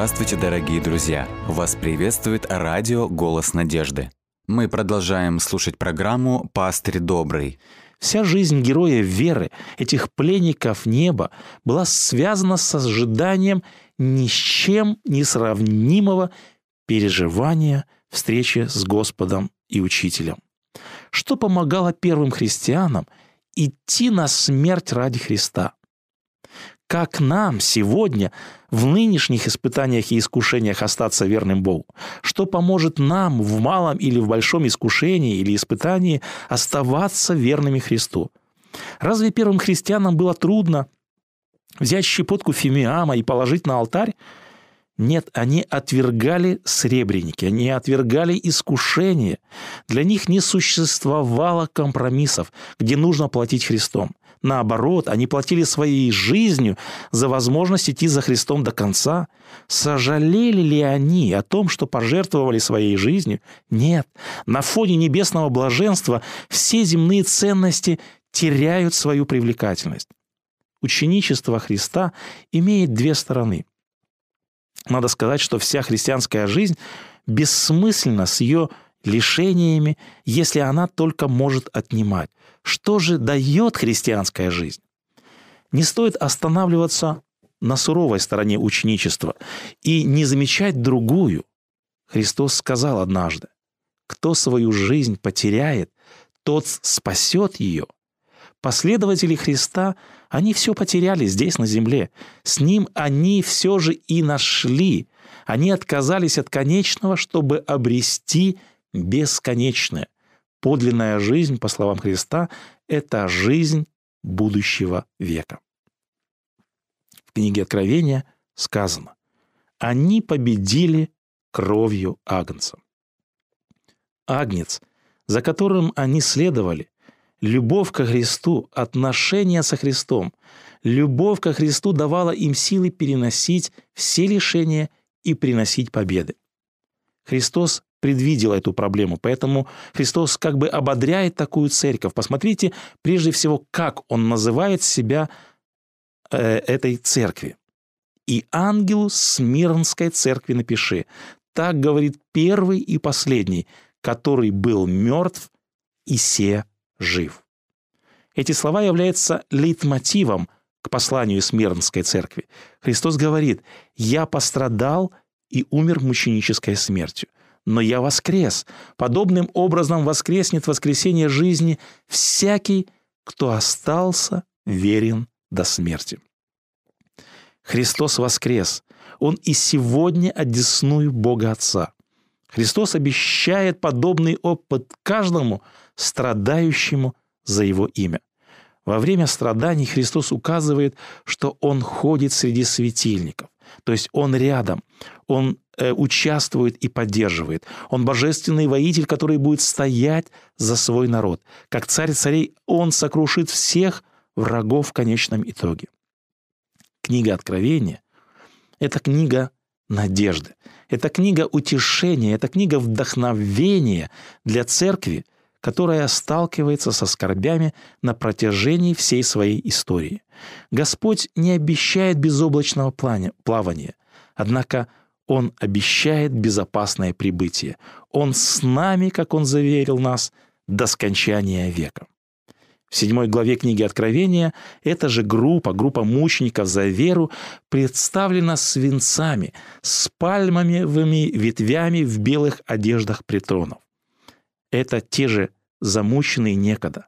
Здравствуйте, дорогие друзья! Вас приветствует радио «Голос надежды». Мы продолжаем слушать программу «Пастырь добрый». Вся жизнь героя веры, этих пленников неба, была связана с ожиданием ни с чем не сравнимого переживания встречи с Господом и Учителем. Что помогало первым христианам идти на смерть ради Христа – как нам сегодня в нынешних испытаниях и искушениях остаться верным Богу? Что поможет нам в малом или в большом искушении или испытании оставаться верными Христу? Разве первым христианам было трудно взять щепотку фимиама и положить на алтарь? Нет, они отвергали сребреники, они отвергали искушение. Для них не существовало компромиссов, где нужно платить Христом. Наоборот, они платили своей жизнью за возможность идти за Христом до конца. Сожалели ли они о том, что пожертвовали своей жизнью? Нет. На фоне небесного блаженства все земные ценности теряют свою привлекательность. Ученичество Христа имеет две стороны. Надо сказать, что вся христианская жизнь бессмысленна с ее лишениями, если она только может отнимать. Что же дает христианская жизнь? Не стоит останавливаться на суровой стороне ученичества и не замечать другую. Христос сказал однажды, кто свою жизнь потеряет, тот спасет ее. Последователи Христа, они все потеряли здесь, на земле. С Ним они все же и нашли. Они отказались от конечного, чтобы обрести бесконечное – Подлинная жизнь, по словам Христа, это жизнь будущего века. В книге Откровения сказано, они победили кровью Агнца. Агнец, за которым они следовали, любовь ко Христу, отношения со Христом, любовь ко Христу давала им силы переносить все лишения и приносить победы. Христос предвидел эту проблему. Поэтому Христос как бы ободряет такую церковь. Посмотрите, прежде всего, как Он называет себя э, этой церкви. «И ангелу Смирнской церкви напиши». Так говорит первый и последний, который был мертв и се жив. Эти слова являются лейтмотивом к посланию Смирнской церкви. Христос говорит, «Я пострадал и умер мученической смертью но я воскрес. Подобным образом воскреснет воскресение жизни всякий, кто остался верен до смерти. Христос воскрес. Он и сегодня одесную Бога Отца. Христос обещает подобный опыт каждому страдающему за Его имя. Во время страданий Христос указывает, что Он ходит среди светильников. То есть Он рядом, Он э, участвует и поддерживает. Он божественный воитель, который будет стоять за свой народ. Как царь царей, Он сокрушит всех врагов в конечном итоге. Книга Откровения – это книга надежды. Это книга утешения, это книга вдохновения для церкви, которая сталкивается со скорбями на протяжении всей своей истории. Господь не обещает безоблачного плавания, однако Он обещает безопасное прибытие. Он с нами, как Он заверил нас, до скончания века. В седьмой главе книги Откровения эта же группа, группа мучеников за веру, представлена свинцами, с пальмовыми ветвями в белых одеждах притронов. Это те же замученные некогда,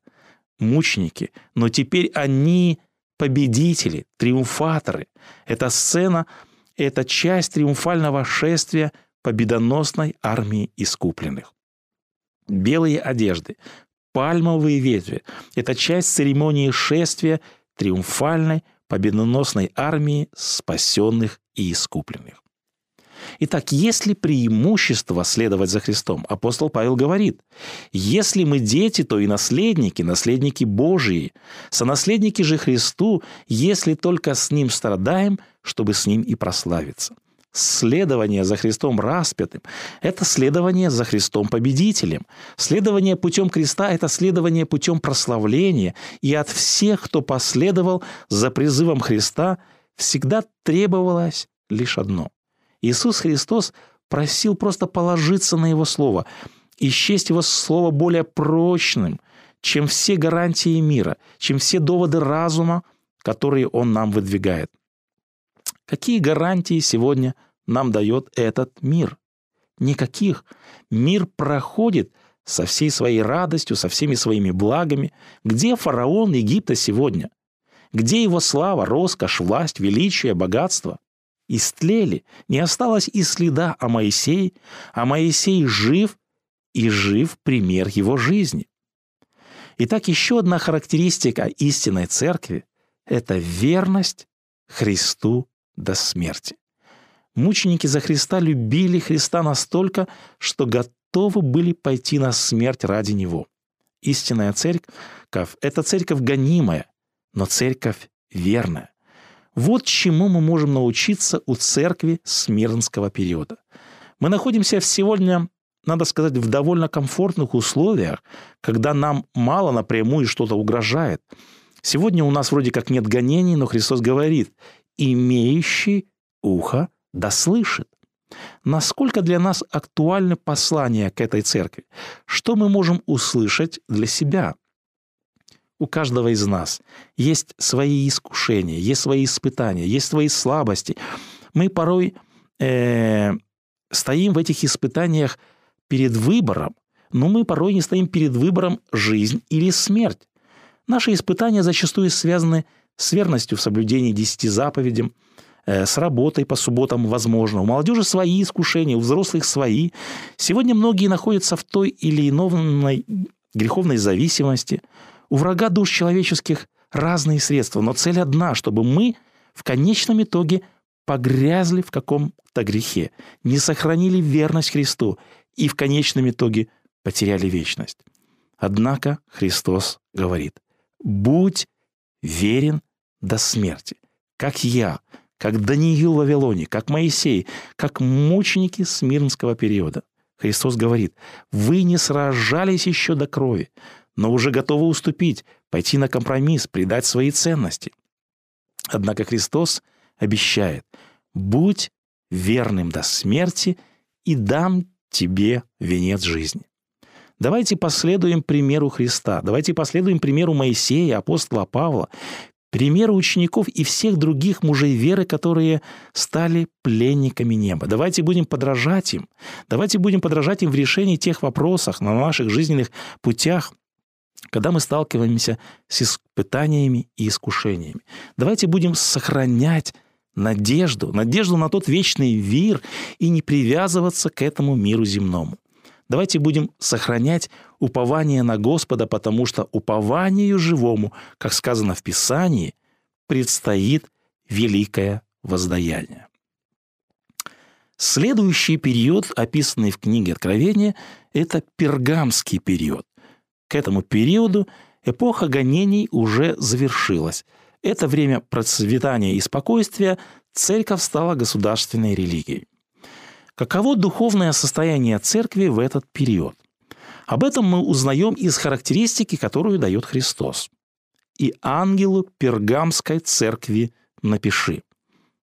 мученики, но теперь они победители, триумфаторы. Эта сцена – это часть триумфального шествия победоносной армии искупленных. Белые одежды, пальмовые ветви – это часть церемонии шествия триумфальной победоносной армии спасенных и искупленных. Итак, есть ли преимущество следовать за Христом? Апостол Павел говорит, если мы дети, то и наследники, наследники Божии, сонаследники же Христу, если только с Ним страдаем, чтобы с Ним и прославиться. Следование за Христом распятым – это следование за Христом победителем. Следование путем креста – это следование путем прославления. И от всех, кто последовал за призывом Христа, всегда требовалось лишь одно Иисус Христос просил просто положиться на Его Слово и счесть Его Слово более прочным, чем все гарантии мира, чем все доводы разума, которые Он нам выдвигает. Какие гарантии сегодня нам дает этот мир? Никаких. Мир проходит со всей своей радостью, со всеми своими благами. Где фараон Египта сегодня? Где его слава, роскошь, власть, величие, богатство? Истлели, не осталось и следа о Моисее, а Моисей жив, и жив пример его жизни. Итак, еще одна характеристика истинной церкви – это верность Христу до смерти. Мученики за Христа любили Христа настолько, что готовы были пойти на смерть ради Него. Истинная церковь – это церковь гонимая, но церковь верная. Вот чему мы можем научиться у церкви Смирнского периода. Мы находимся сегодня, надо сказать, в довольно комфортных условиях, когда нам мало напрямую что-то угрожает. Сегодня у нас вроде как нет гонений, но Христос говорит, имеющий ухо да слышит. Насколько для нас актуальны послания к этой церкви? Что мы можем услышать для себя? У каждого из нас есть свои искушения, есть свои испытания, есть свои слабости. Мы порой э, стоим в этих испытаниях перед выбором, но мы порой не стоим перед выбором жизнь или смерть. Наши испытания зачастую связаны с верностью в соблюдении десяти заповедям, Э, с работой по субботам возможно. У молодежи свои искушения, у взрослых свои. Сегодня многие находятся в той или иной греховной зависимости. У врага душ человеческих разные средства, но цель одна, чтобы мы в конечном итоге погрязли в каком-то грехе, не сохранили верность Христу и в конечном итоге потеряли вечность. Однако Христос говорит, будь верен до смерти, как я, как Даниил в Вавилоне, как Моисей, как мученики Смирнского периода. Христос говорит, вы не сражались еще до крови, но уже готовы уступить, пойти на компромисс, предать свои ценности. Однако Христос обещает, будь верным до смерти и дам тебе венец жизни. Давайте последуем примеру Христа, давайте последуем примеру Моисея, апостола Павла, примеры учеников и всех других мужей веры, которые стали пленниками неба. Давайте будем подражать им. Давайте будем подражать им в решении тех вопросов на наших жизненных путях, когда мы сталкиваемся с испытаниями и искушениями. Давайте будем сохранять надежду, надежду на тот вечный мир и не привязываться к этому миру земному. Давайте будем сохранять упование на Господа, потому что упованию живому, как сказано в Писании, предстоит великое воздаяние. Следующий период, описанный в книге Откровения, это пергамский период. К этому периоду эпоха гонений уже завершилась. Это время процветания и спокойствия церковь стала государственной религией. Каково духовное состояние церкви в этот период? Об этом мы узнаем из характеристики, которую дает Христос. «И ангелу пергамской церкви напиши».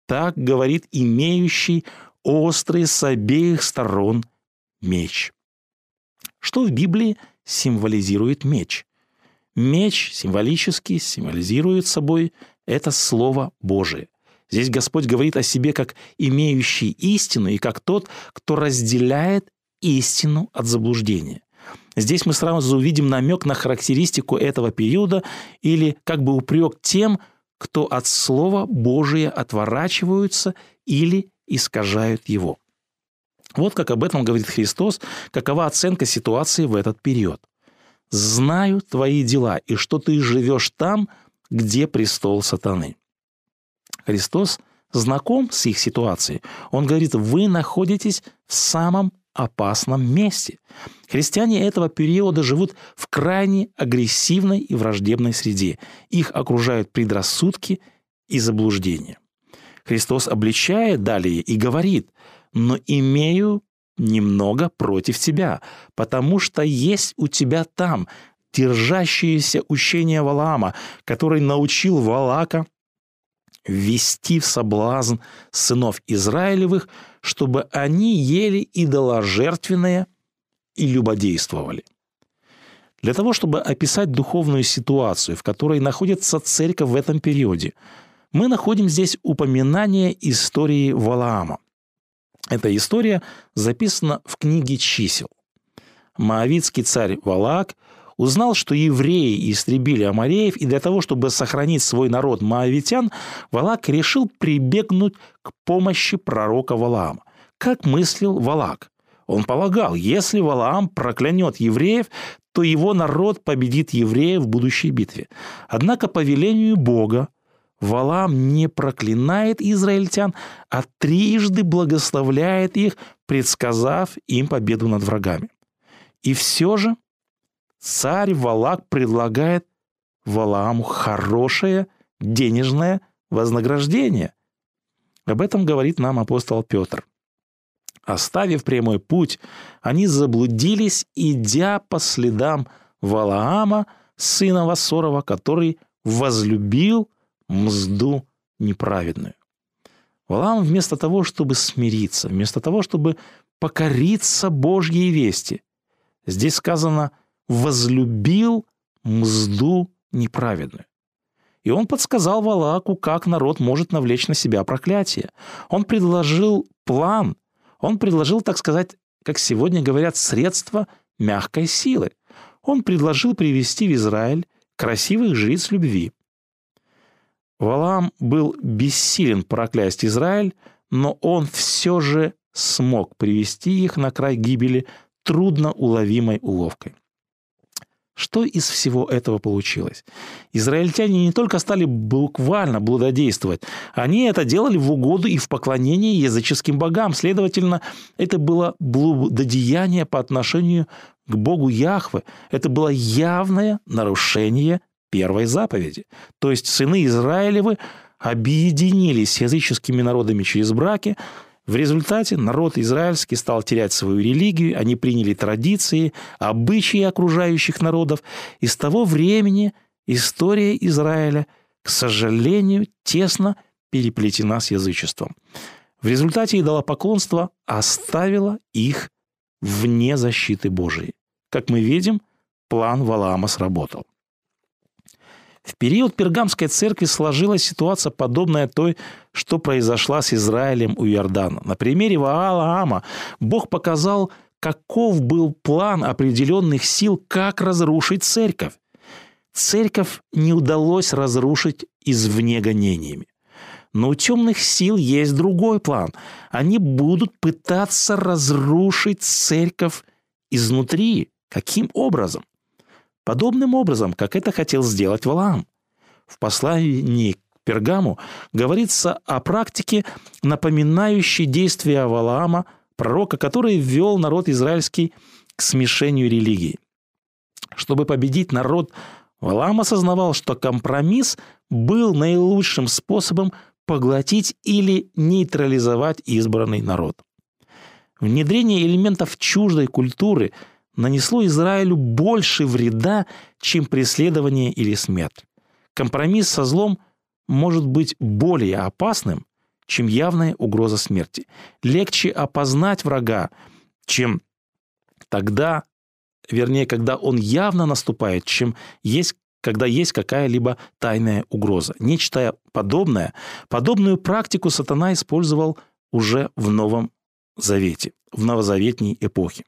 Так говорит имеющий острый с обеих сторон меч. Что в Библии символизирует меч? Меч символически символизирует собой это Слово Божие. Здесь Господь говорит о себе как имеющий истину и как тот, кто разделяет истину от заблуждения. Здесь мы сразу увидим намек на характеристику этого периода или как бы упрек тем, кто от Слова Божия отворачиваются или искажают его. Вот как об этом говорит Христос, какова оценка ситуации в этот период. «Знаю твои дела, и что ты живешь там, где престол сатаны». Христос знаком с их ситуацией. Он говорит, вы находитесь в самом опасном месте. Христиане этого периода живут в крайне агрессивной и враждебной среде. Их окружают предрассудки и заблуждения. Христос обличает далее и говорит, «Но имею немного против тебя, потому что есть у тебя там держащееся учение Валаама, который научил Валака ввести в соблазн сынов Израилевых, чтобы они ели идоложертвенное и любодействовали. Для того, чтобы описать духовную ситуацию, в которой находится церковь в этом периоде, мы находим здесь упоминание истории Валаама. Эта история записана в книге «Чисел». Моавитский царь Валаак узнал, что евреи истребили амареев, и для того, чтобы сохранить свой народ моавитян, Валак решил прибегнуть к помощи пророка Валаама. Как мыслил Валак? Он полагал, если Валаам проклянет евреев, то его народ победит евреев в будущей битве. Однако по велению Бога Валаам не проклинает израильтян, а трижды благословляет их, предсказав им победу над врагами. И все же царь Валак предлагает Валааму хорошее денежное вознаграждение. Об этом говорит нам апостол Петр. Оставив прямой путь, они заблудились, идя по следам Валаама, сына Васорова, который возлюбил мзду неправедную. Валаам вместо того, чтобы смириться, вместо того, чтобы покориться Божьей вести, здесь сказано – возлюбил мзду неправедную. И он подсказал Валаку, как народ может навлечь на себя проклятие. Он предложил план, он предложил, так сказать, как сегодня говорят, средства мягкой силы. Он предложил привести в Израиль красивых жриц любви. Валам был бессилен проклясть Израиль, но он все же смог привести их на край гибели трудно уловимой уловкой. Что из всего этого получилось? Израильтяне не только стали буквально блудодействовать, они это делали в угоду и в поклонении языческим богам. Следовательно, это было блудодеяние по отношению к Богу Яхве. Это было явное нарушение первой заповеди. То есть сыны Израилевы объединились с языческими народами через браки, в результате народ израильский стал терять свою религию, они приняли традиции, обычаи окружающих народов, и с того времени история Израиля, к сожалению, тесно переплетена с язычеством. В результате идолопоклонство оставило их вне защиты Божией. Как мы видим, план Валаама сработал. В период Пергамской церкви сложилась ситуация, подобная той, что произошла с Израилем у Иордана. На примере Ваала Ама Бог показал, каков был план определенных сил, как разрушить церковь. Церковь не удалось разрушить извне гонениями. Но у темных сил есть другой план. Они будут пытаться разрушить церковь изнутри. Каким образом? Подобным образом, как это хотел сделать Валаам. В послании к Пергаму говорится о практике, напоминающей действия Валаама, пророка, который ввел народ израильский к смешению религий. Чтобы победить народ, Валаам осознавал, что компромисс был наилучшим способом поглотить или нейтрализовать избранный народ. Внедрение элементов чуждой культуры – нанесло Израилю больше вреда, чем преследование или смерть. Компромисс со злом может быть более опасным, чем явная угроза смерти. Легче опознать врага, чем тогда, вернее, когда он явно наступает, чем есть когда есть какая-либо тайная угроза. Нечто подобное, подобную практику сатана использовал уже в Новом Завете, в новозаветней эпохе.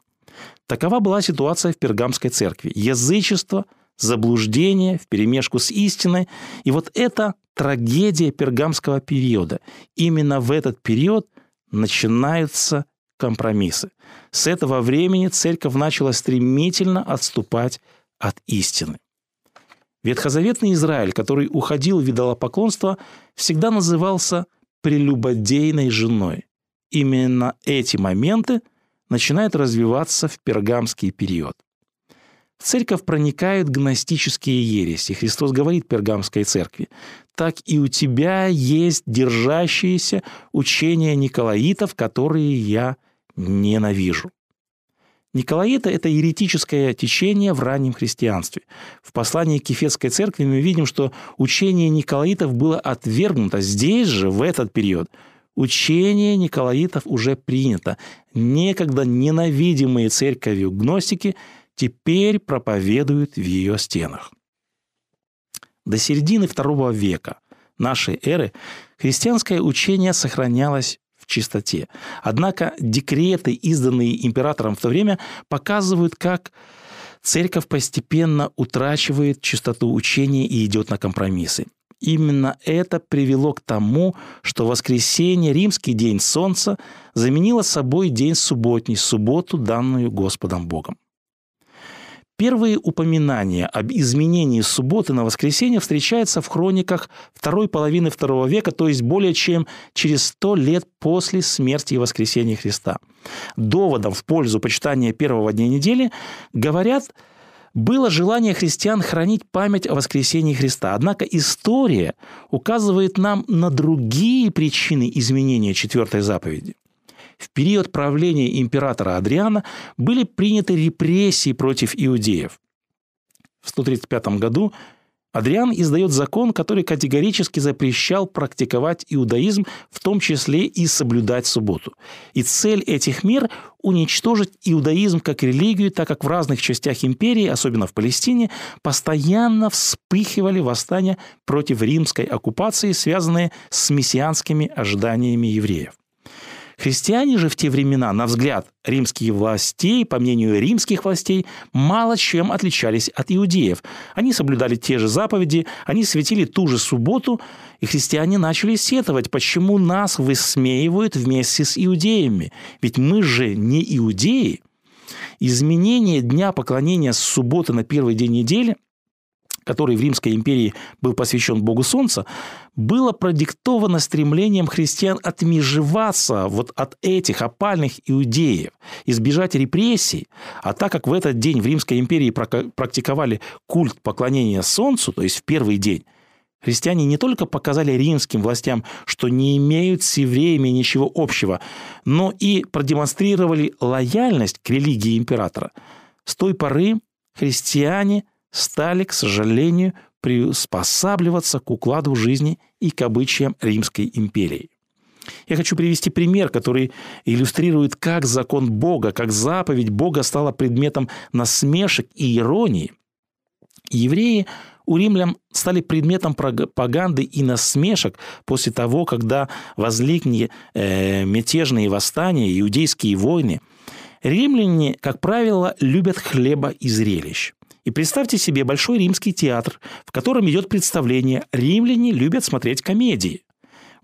Такова была ситуация в Пергамской церкви. Язычество, заблуждение вперемешку с истиной. И вот это трагедия пергамского периода. Именно в этот период начинаются компромиссы. С этого времени церковь начала стремительно отступать от истины. Ветхозаветный Израиль, который уходил в идолопоклонство, всегда назывался прелюбодейной женой. Именно эти моменты – начинает развиваться в пергамский период. В церковь проникают гностические ереси. Христос говорит пергамской церкви, так и у тебя есть держащиеся учения Николаитов, которые я ненавижу. Николаиты – это еретическое течение в раннем христианстве. В послании к Ефесской церкви мы видим, что учение Николаитов было отвергнуто здесь же, в этот период. Учение Николаитов уже принято. Некогда ненавидимые церковью гностики теперь проповедуют в ее стенах. До середины II века нашей эры христианское учение сохранялось в чистоте. Однако декреты, изданные императором в то время, показывают, как церковь постепенно утрачивает чистоту учения и идет на компромиссы. Именно это привело к тому, что воскресенье, римский день солнца, заменило собой день субботний, субботу, данную Господом Богом. Первые упоминания об изменении субботы на воскресенье встречаются в хрониках второй половины второго века, то есть более чем через сто лет после смерти и воскресения Христа. Доводом в пользу почитания первого дня недели говорят – было желание христиан хранить память о воскресении Христа. Однако история указывает нам на другие причины изменения четвертой заповеди. В период правления императора Адриана были приняты репрессии против иудеев. В 135 году Адриан издает закон, который категорически запрещал практиковать иудаизм, в том числе и соблюдать субботу. И цель этих мер – уничтожить иудаизм как религию, так как в разных частях империи, особенно в Палестине, постоянно вспыхивали восстания против римской оккупации, связанные с мессианскими ожиданиями евреев. Христиане же в те времена, на взгляд римских властей, по мнению римских властей, мало чем отличались от иудеев. Они соблюдали те же заповеди, они светили ту же субботу, и христиане начали сетовать, почему нас высмеивают вместе с иудеями. Ведь мы же не иудеи. Изменение дня поклонения с субботы на первый день недели который в Римской империи был посвящен Богу Солнца, было продиктовано стремлением христиан отмежеваться вот от этих опальных иудеев, избежать репрессий. А так как в этот день в Римской империи практиковали культ поклонения Солнцу, то есть в первый день, Христиане не только показали римским властям, что не имеют с евреями ничего общего, но и продемонстрировали лояльность к религии императора. С той поры христиане – стали, к сожалению, приспосабливаться к укладу жизни и к обычаям Римской империи. Я хочу привести пример, который иллюстрирует, как закон Бога, как заповедь Бога стала предметом насмешек и иронии. Евреи у римлян стали предметом пропаганды и насмешек после того, когда возникли э, мятежные восстания, иудейские войны. Римляне, как правило, любят хлеба и зрелищ. И представьте себе большой римский театр, в котором идет представление «Римляне любят смотреть комедии».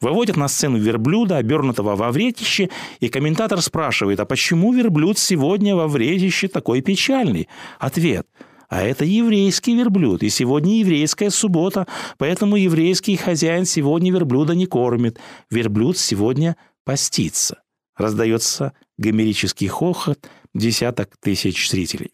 Выводят на сцену верблюда, обернутого во вретище, и комментатор спрашивает, а почему верблюд сегодня во вретище такой печальный? Ответ – а это еврейский верблюд, и сегодня еврейская суббота, поэтому еврейский хозяин сегодня верблюда не кормит. Верблюд сегодня постится. Раздается гомерический хохот десяток тысяч зрителей.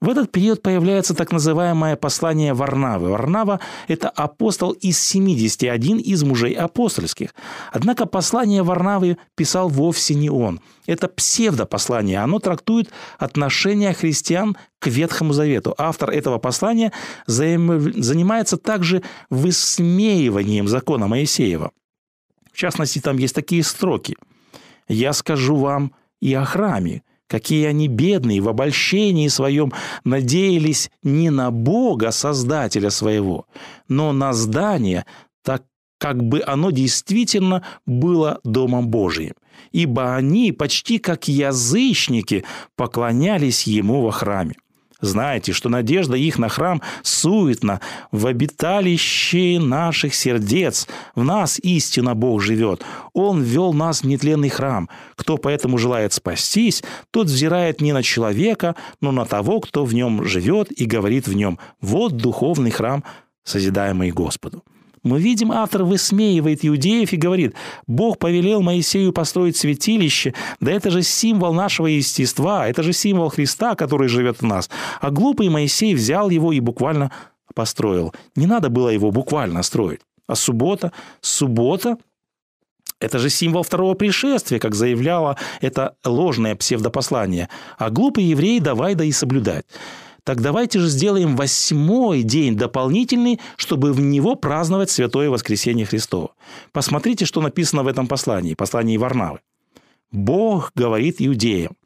В этот период появляется так называемое послание Варнавы. Варнава – это апостол из 70, один из мужей апостольских. Однако послание Варнавы писал вовсе не он. Это псевдопослание. Оно трактует отношение христиан к Ветхому Завету. Автор этого послания занимается также высмеиванием закона Моисеева. В частности, там есть такие строки. «Я скажу вам и о храме, Какие они бедные, в обольщении своем надеялись не на Бога, Создателя своего, но на здание, так как бы оно действительно было Домом Божиим. Ибо они, почти как язычники, поклонялись Ему во храме. Знаете, что надежда их на храм суетна, в обиталище наших сердец. В нас истинно Бог живет. Он ввел нас в нетленный храм. Кто поэтому желает спастись, тот взирает не на человека, но на того, кто в нем живет и говорит в нем. Вот духовный храм, созидаемый Господу. Мы видим, автор высмеивает иудеев и говорит, Бог повелел Моисею построить святилище, да это же символ нашего естества, это же символ Христа, который живет в нас. А глупый Моисей взял его и буквально построил. Не надо было его буквально строить. А суббота? Суббота это же символ второго пришествия, как заявляло это ложное псевдопослание. А глупый еврей давай да и соблюдать. Так давайте же сделаем восьмой день дополнительный, чтобы в него праздновать Святое Воскресение Христово. Посмотрите, что написано в этом послании, послании Варнавы. Бог говорит иудеям,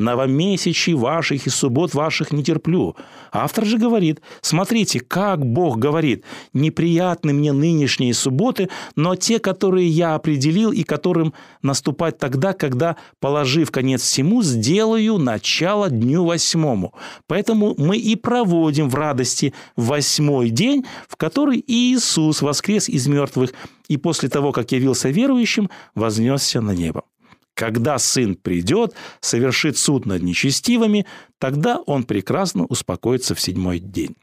новомесячий ваших и суббот ваших не терплю. Автор же говорит, смотрите, как Бог говорит, неприятны мне нынешние субботы, но те, которые я определил и которым наступать тогда, когда, положив конец всему, сделаю начало дню восьмому. Поэтому мы и проводим в радости восьмой день, в который Иисус воскрес из мертвых и после того, как явился верующим, вознесся на небо. Когда сын придет, совершит суд над нечестивыми, тогда он прекрасно успокоится в седьмой день.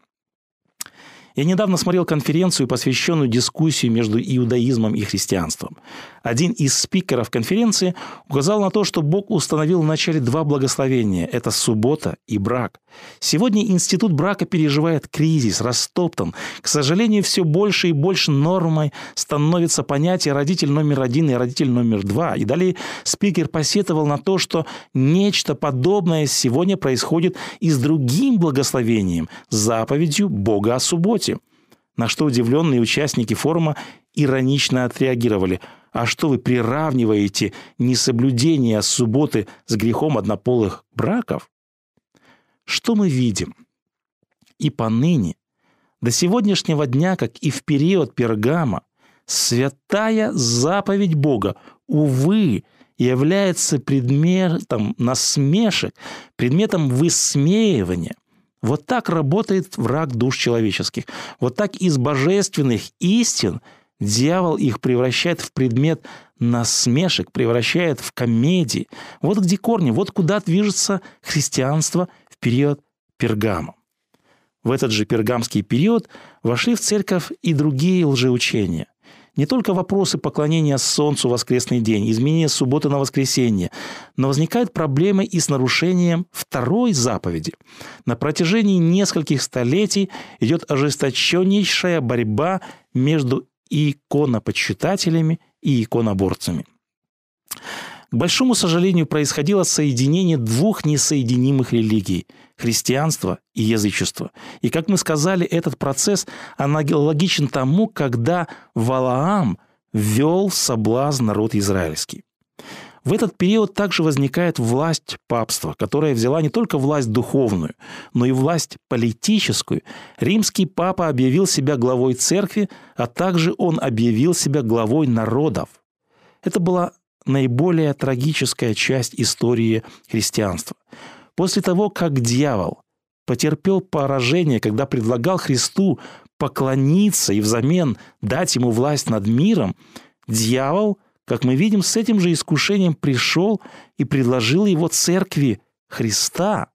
Я недавно смотрел конференцию, посвященную дискуссии между иудаизмом и христианством. Один из спикеров конференции указал на то, что Бог установил в начале два благословения – это суббота и брак. Сегодня институт брака переживает кризис, растоптан. К сожалению, все больше и больше нормой становится понятие родитель номер один и родитель номер два. И далее спикер посетовал на то, что нечто подобное сегодня происходит и с другим благословением – заповедью Бога о субботе на что удивленные участники форума иронично отреагировали. А что вы приравниваете несоблюдение субботы с грехом однополых браков? Что мы видим? И поныне, до сегодняшнего дня, как и в период Пергама, святая заповедь Бога, увы, является предметом насмешек, предметом высмеивания – вот так работает враг душ человеческих. Вот так из божественных истин дьявол их превращает в предмет насмешек, превращает в комедии. Вот где корни, вот куда движется христианство в период Пергама. В этот же пергамский период вошли в церковь и другие лжеучения. Не только вопросы поклонения Солнцу в воскресный день, изменения субботы на воскресенье, но возникают проблемы и с нарушением второй заповеди. На протяжении нескольких столетий идет ожесточеннейшая борьба между иконопочитателями и иконоборцами. К большому сожалению, происходило соединение двух несоединимых религий – христианства и язычества. И, как мы сказали, этот процесс аналогичен тому, когда Валаам ввел в соблазн народ израильский. В этот период также возникает власть папства, которая взяла не только власть духовную, но и власть политическую. Римский папа объявил себя главой церкви, а также он объявил себя главой народов. Это была наиболее трагическая часть истории христианства. После того, как дьявол потерпел поражение, когда предлагал Христу поклониться и взамен дать ему власть над миром, дьявол, как мы видим, с этим же искушением пришел и предложил его церкви Христа.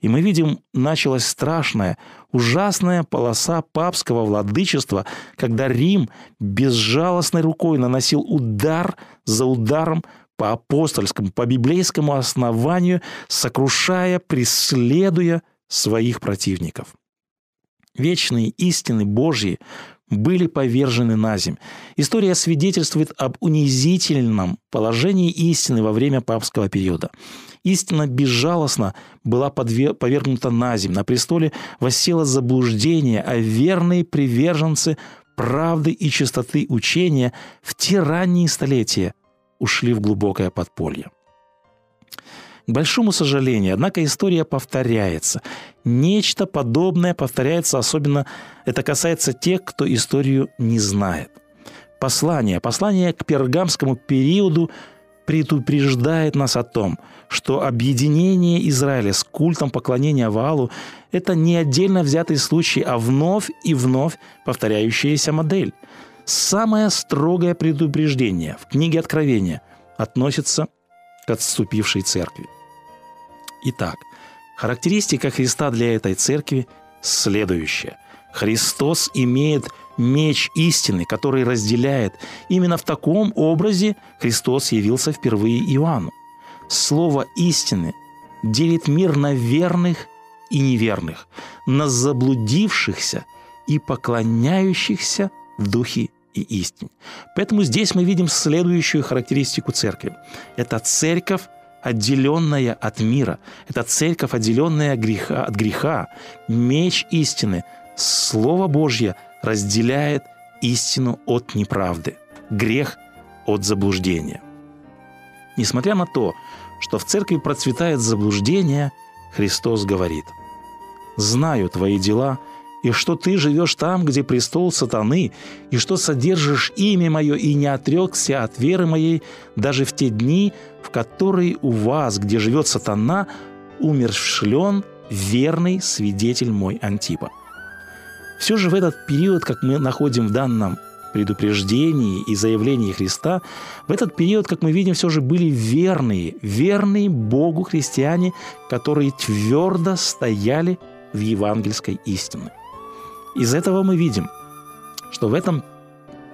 И мы видим, началась страшная, ужасная полоса папского владычества, когда Рим безжалостной рукой наносил удар за ударом по апостольскому, по библейскому основанию, сокрушая, преследуя своих противников. Вечные истины Божьи были повержены на земь. История свидетельствует об унизительном положении истины во время папского периода. Истина безжалостно была повергнута на земь. На престоле воссело заблуждение, а верные приверженцы правды и чистоты учения в те ранние столетия ушли в глубокое подполье. К большому сожалению, однако история повторяется. Нечто подобное повторяется, особенно это касается тех, кто историю не знает. Послание, послание к пергамскому периоду предупреждает нас о том, что объединение Израиля с культом поклонения Ваалу – это не отдельно взятый случай, а вновь и вновь повторяющаяся модель. Самое строгое предупреждение в книге Откровения относится к отступившей церкви – Итак, характеристика Христа для этой церкви следующая. Христос имеет меч истины, который разделяет. Именно в таком образе Христос явился впервые Иоанну. Слово истины делит мир на верных и неверных, на заблудившихся и поклоняющихся в духе и истине. Поэтому здесь мы видим следующую характеристику церкви. Это церковь отделенная от мира. Это церковь, отделенная греха, от греха. Меч истины, Слово Божье разделяет истину от неправды, грех от заблуждения. Несмотря на то, что в церкви процветает заблуждение, Христос говорит, «Знаю твои дела, и что ты живешь там, где престол сатаны, и что содержишь имя мое и не отрекся от веры моей даже в те дни, в которые у вас, где живет сатана, умершлен верный свидетель мой Антипа». Все же в этот период, как мы находим в данном предупреждении и заявлении Христа, в этот период, как мы видим, все же были верные, верные Богу христиане, которые твердо стояли в евангельской истине. Из этого мы видим, что в этом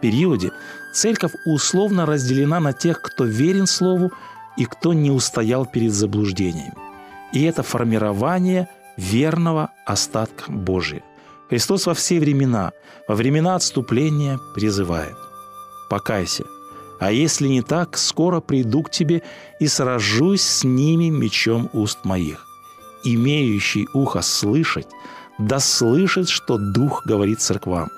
периоде церковь условно разделена на тех, кто верен Слову и кто не устоял перед заблуждениями. И это формирование верного остатка Божия. Христос во все времена, во времена отступления призывает «Покайся, а если не так, скоро приду к тебе и сражусь с ними мечом уст моих. Имеющий ухо слышать, да слышит, что Дух говорит церквам.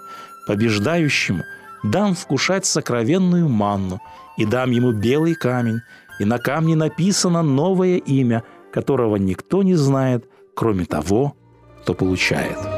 Побеждающему дам вкушать сокровенную манну, и дам ему белый камень, и на камне написано новое имя, которого никто не знает, кроме того, кто получает».